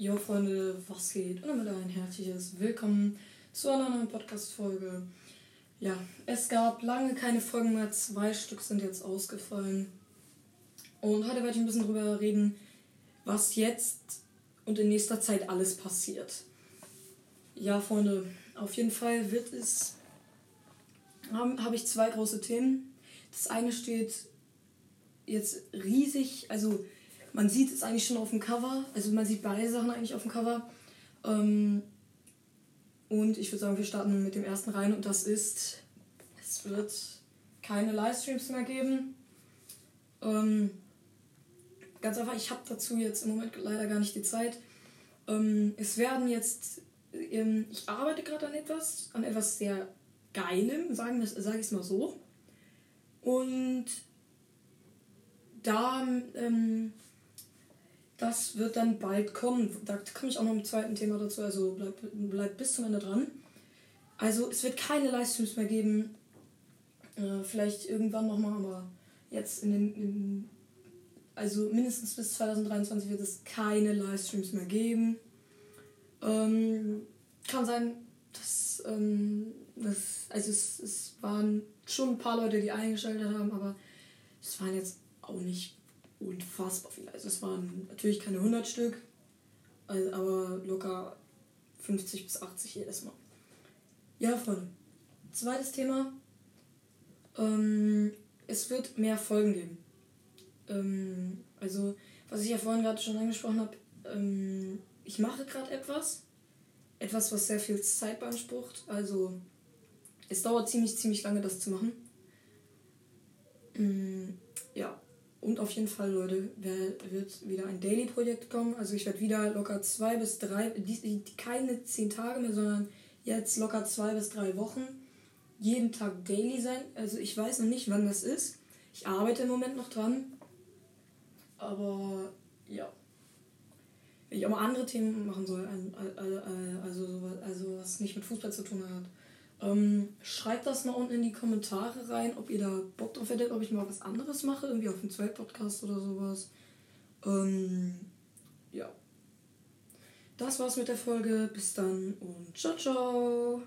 Jo Freunde, was geht? Und damit ein herzliches Willkommen zu einer neuen Podcast-Folge. Ja, es gab lange keine Folgen mehr, zwei Stück sind jetzt ausgefallen. Und heute werde ich ein bisschen drüber reden, was jetzt und in nächster Zeit alles passiert. Ja, Freunde, auf jeden Fall wird es. Habe hab ich zwei große Themen. Das eine steht jetzt riesig, also man sieht es eigentlich schon auf dem Cover, also man sieht beide Sachen eigentlich auf dem Cover. Ähm, und ich würde sagen, wir starten mit dem ersten rein und das ist, es wird keine Livestreams mehr geben. Ähm, ganz einfach, ich habe dazu jetzt im Moment leider gar nicht die Zeit. Ähm, es werden jetzt, ähm, ich arbeite gerade an etwas, an etwas sehr Geilem, sage ich es mal so. Und da, ähm, das wird dann bald kommen. Da komme ich auch noch im zweiten Thema dazu, also bleibt bleib bis zum Ende dran. Also es wird keine Livestreams mehr geben. Äh, vielleicht irgendwann nochmal, aber jetzt in den, in, also mindestens bis 2023 wird es keine Livestreams mehr geben. Ähm, kann sein, dass, ähm, das, also es, es waren schon ein paar Leute, die eingeschaltet haben, aber es waren jetzt auch nicht unfassbar viele. Also es waren natürlich keine 100 Stück, aber locker 50 bis 80 jedes Mal. Ja, Freunde. Zweites Thema. Ähm, es wird mehr Folgen geben. Ähm, also, was ich ja vorhin gerade schon angesprochen habe, ähm, ich mache gerade etwas. Etwas, was sehr viel Zeit beansprucht. Also, es dauert ziemlich, ziemlich lange, das zu machen. Und auf jeden Fall, Leute, wird wieder ein Daily-Projekt kommen. Also ich werde wieder locker zwei bis drei, keine zehn Tage mehr, sondern jetzt locker zwei bis drei Wochen jeden Tag Daily sein. Also ich weiß noch nicht, wann das ist. Ich arbeite im Moment noch dran. Aber ja. Wenn ich auch mal andere Themen machen soll, also, also was nicht mit Fußball zu tun hat, ähm, schreibt das mal unten in die Kommentare rein, ob ihr da Bock drauf hättet, ob ich mal was anderes mache, irgendwie auf dem Zweit-Podcast oder sowas. Ähm, ja. Das war's mit der Folge. Bis dann und ciao, ciao.